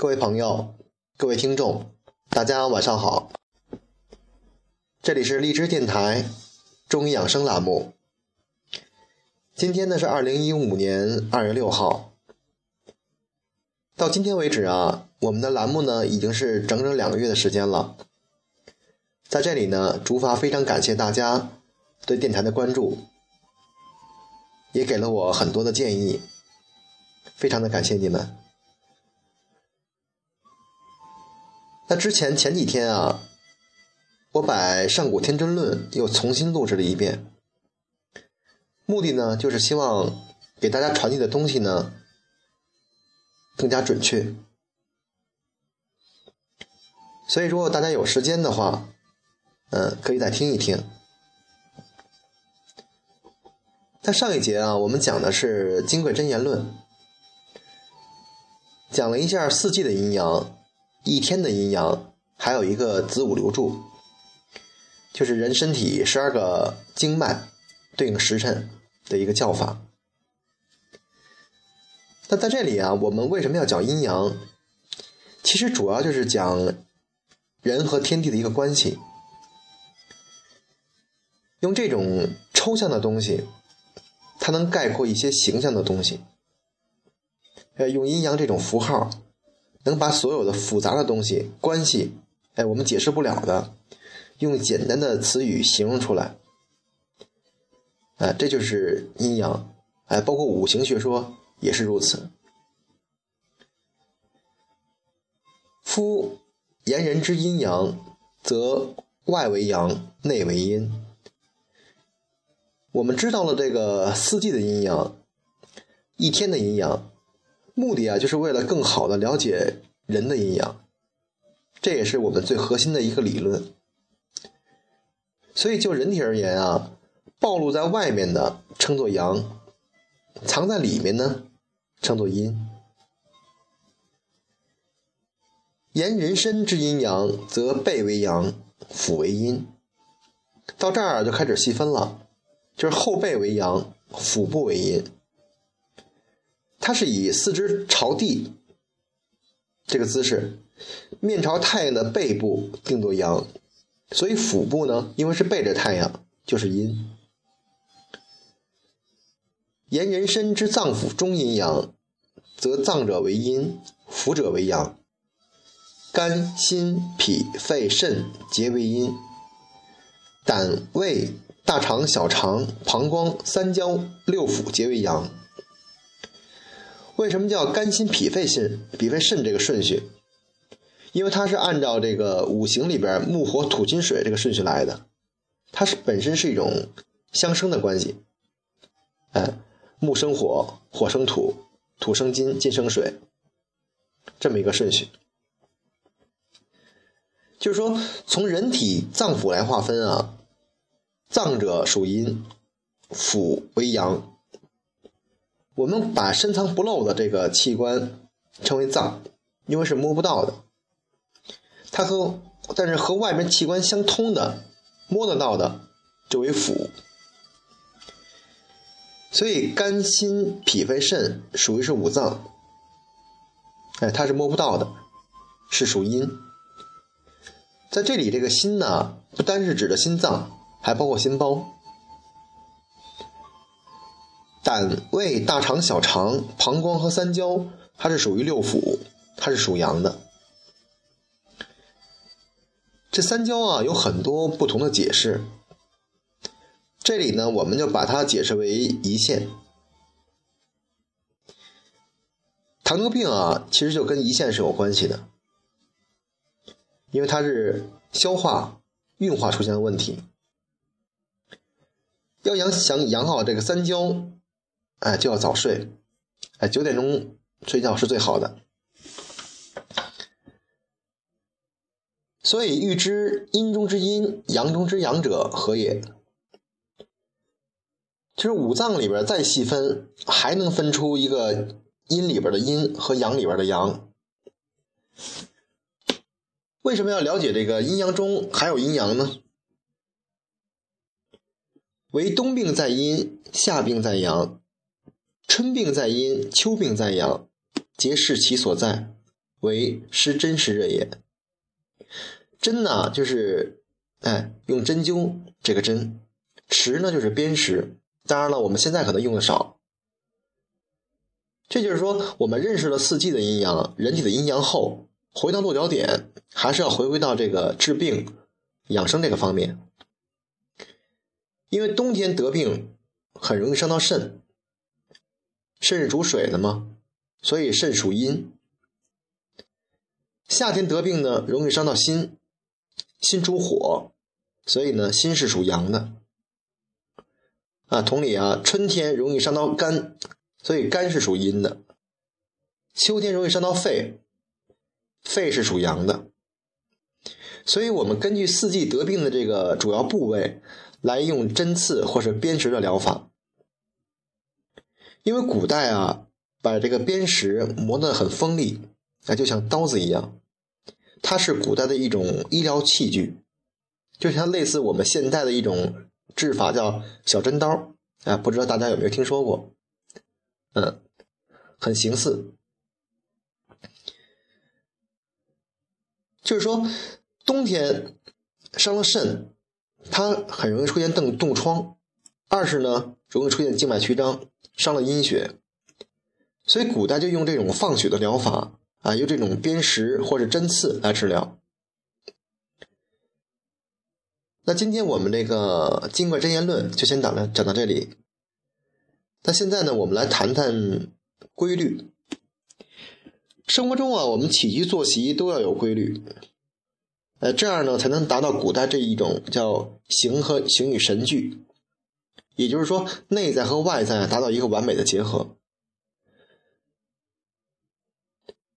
各位朋友，各位听众，大家晚上好。这里是荔枝电台中医养生栏目。今天呢是二零一五年二月六号。到今天为止啊，我们的栏目呢已经是整整两个月的时间了。在这里呢，竹发非常感谢大家对电台的关注，也给了我很多的建议，非常的感谢你们。那之前前几天啊，我把《上古天真论》又重新录制了一遍，目的呢就是希望给大家传递的东西呢更加准确。所以如果大家有时间的话，嗯，可以再听一听。在上一节啊，我们讲的是《金匮真言论》，讲了一下四季的阴阳。一天的阴阳，还有一个子午流注，就是人身体十二个经脉对应时辰的一个叫法。那在这里啊，我们为什么要讲阴阳？其实主要就是讲人和天地的一个关系。用这种抽象的东西，它能概括一些形象的东西。呃，用阴阳这种符号。能把所有的复杂的东西关系，哎，我们解释不了的，用简单的词语形容出来，哎，这就是阴阳，哎，包括五行学说也是如此。夫言人之阴阳，则外为阳，内为阴。我们知道了这个四季的阴阳，一天的阴阳。目的啊，就是为了更好的了解人的阴阳，这也是我们最核心的一个理论。所以就人体而言啊，暴露在外面的称作阳，藏在里面呢称作阴。言人身之阴阳，则背为阳，腹为阴。到这儿就开始细分了，就是后背为阳，腹部为阴。它是以四肢朝地这个姿势，面朝太阳的背部定做阳，所以腹部呢，因为是背着太阳，就是阴。言人身之脏腑中阴阳，则脏者为阴，腑者为阳。肝、心、脾、肺、肾皆为阴，胆、胃、大肠、小肠、膀胱、三焦、六腑皆为阳。为什么叫肝心脾肺肾脾肺肾这个顺序？因为它是按照这个五行里边木火土金水这个顺序来的，它是本身是一种相生的关系。哎，木生火，火生土，土生金，金生水，这么一个顺序。就是说，从人体脏腑来划分啊，脏者属阴，腑为阳。我们把深藏不露的这个器官称为脏，因为是摸不到的。它和但是和外面器官相通的、摸得到的就为腑。所以肝、心、脾、肺、肾属于是五脏，哎，它是摸不到的，是属阴。在这里，这个心呢，不单是指的心脏，还包括心包。胆、胃、大肠、小肠、膀胱和三焦，它是属于六腑，它是属阳的。这三焦啊，有很多不同的解释。这里呢，我们就把它解释为胰腺。糖尿病啊，其实就跟胰腺是有关系的，因为它是消化、运化出现了问题。要养想养好这个三焦。哎，就要早睡，哎，九点钟睡觉是最好的。所以，欲知阴中之阴，阳中之阳者何也？其实五脏里边再细分，还能分出一个阴里边的阴和阳里边的阳。为什么要了解这个阴阳中还有阴阳呢？为冬病在阴，夏病在阳。春病在阴，秋病在阳，皆视其所在，为施针时热也。针呢，就是哎用针灸这个针；时呢，就是砭石。当然了，我们现在可能用的少。这就是说，我们认识了四季的阴阳，人体的阴阳后，回到落脚点，还是要回归到这个治病、养生这个方面。因为冬天得病很容易伤到肾，肾是主水的吗，所以肾属阴。夏天得病呢，容易伤到心，心主火，所以呢，心是属阳的。啊，同理啊，春天容易伤到肝，所以肝是属阴的。秋天容易伤到肺，肺是属阳的。所以我们根据四季得病的这个主要部位。来用针刺或是砭石的疗法，因为古代啊，把这个砭石磨得很锋利，啊，就像刀子一样，它是古代的一种医疗器具，就像类似我们现代的一种治法叫小针刀，啊，不知道大家有没有听说过？嗯，很形似，就是说冬天伤了肾。它很容易出现冻冻疮，二是呢容易出现静脉曲张，伤了阴血，所以古代就用这种放血的疗法啊，用这种砭石或者针刺来治疗。那今天我们这个《金匮真言论》就先讲到讲到这里。那现在呢，我们来谈谈规律。生活中啊，我们起居作息都要有规律。呃，这样呢才能达到古代这一种叫形和形与神俱，也就是说内在和外在达到一个完美的结合。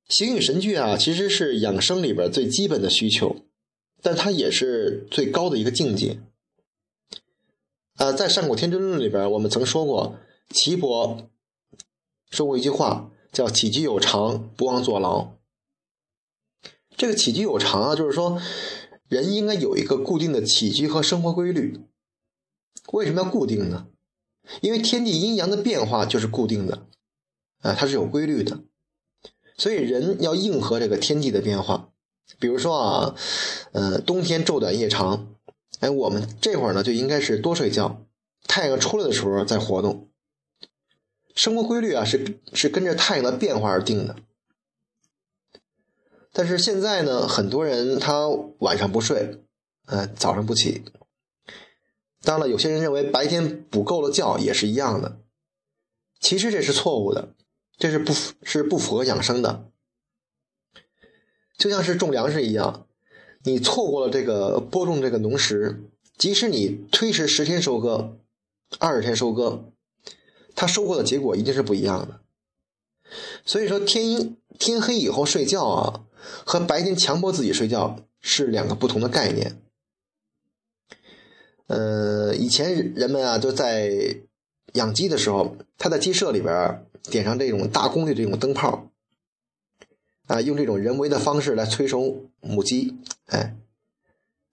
形与神俱啊，其实是养生里边最基本的需求，但它也是最高的一个境界。啊，在《上古天真论》里边，我们曾说过，岐伯说过一句话，叫“起居有常，不忘坐牢”。这个起居有常啊，就是说，人应该有一个固定的起居和生活规律。为什么要固定呢？因为天地阴阳的变化就是固定的，啊，它是有规律的。所以人要应和这个天地的变化。比如说啊，呃，冬天昼短夜长，哎，我们这会儿呢就应该是多睡觉，太阳出来的时候再活动。生活规律啊，是是跟着太阳的变化而定的。但是现在呢，很多人他晚上不睡，呃，早上不起。当然了，有些人认为白天补够了觉也是一样的，其实这是错误的，这是不是不符合养生的。就像是种粮食一样，你错过了这个播种这个农时，即使你推迟十天收割，二十天收割，它收获的结果一定是不一样的。所以说，天阴天黑以后睡觉啊。和白天强迫自己睡觉是两个不同的概念。呃，以前人们啊，就在养鸡的时候，他在鸡舍里边点上这种大功率这种灯泡，啊，用这种人为的方式来催熟母鸡，哎，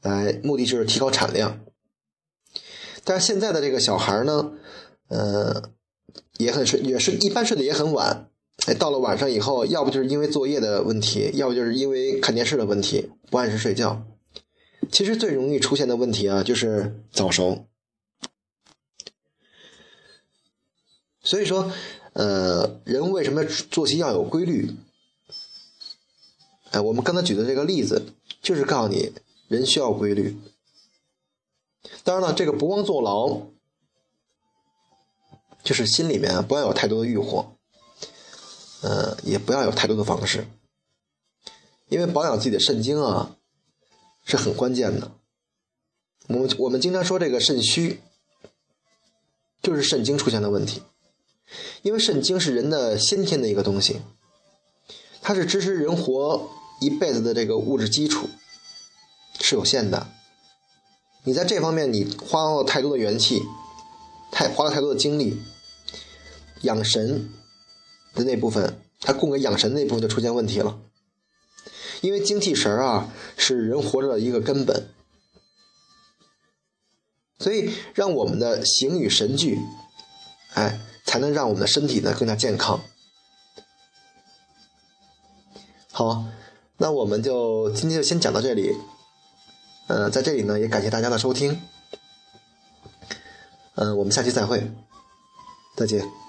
来目的就是提高产量。但是现在的这个小孩呢，呃，也很睡，也是一般睡得也很晚。哎，到了晚上以后，要不就是因为作业的问题，要不就是因为看电视的问题，不按时睡觉。其实最容易出现的问题啊，就是早熟。所以说，呃，人为什么作息要有规律？哎，我们刚才举的这个例子，就是告诉你，人需要规律。当然了，这个不忘坐牢，就是心里面不要有太多的欲火。呃，也不要有太多的方式，因为保养自己的肾精啊是很关键的。我们我们经常说这个肾虚，就是肾精出现了问题。因为肾精是人的先天的一个东西，它是支持人活一辈子的这个物质基础，是有限的。你在这方面你花了太多的元气，太花了太多的精力养神。的那部分，它供给养神那部分就出现问题了，因为精气神啊是人活着的一个根本，所以让我们的形与神俱，哎，才能让我们的身体呢更加健康。好，那我们就今天就先讲到这里。呃，在这里呢，也感谢大家的收听。嗯，我们下期再会，再见。